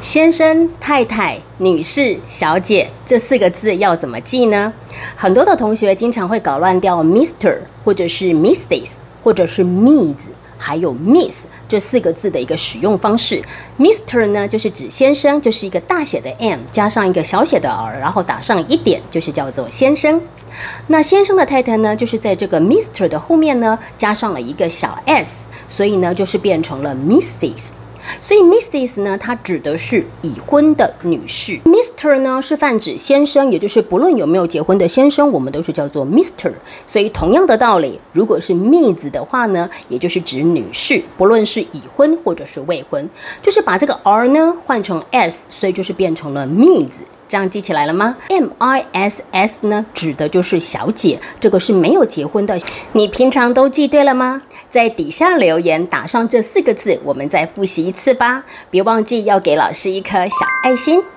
先生、太太、女士、小姐这四个字要怎么记呢？很多的同学经常会搞乱掉 Mister 或者是 Mrs 或者是 “MIS”，还有 Miss 这四个字的一个使用方式。Mister 呢就是指先生，就是一个大写的 M 加上一个小写的 r，然后打上一点，就是叫做先生。那先生的太太呢，就是在这个 Mister 的后面呢加上了一个小 s，所以呢就是变成了 Mrs。所以 Mrs 呢，它指的是已婚的女士；Mr 呢是泛指先生，也就是不论有没有结婚的先生，我们都是叫做 Mr。所以同样的道理，如果是 Ms 的话呢，也就是指女士，不论是已婚或者是未婚，就是把这个 r 呢换成 s，所以就是变成了 Ms。这样记起来了吗？M I S S 呢，指的就是小姐，这个是没有结婚的。你平常都记对了吗？在底下留言打上这四个字，我们再复习一次吧。别忘记要给老师一颗小爱心。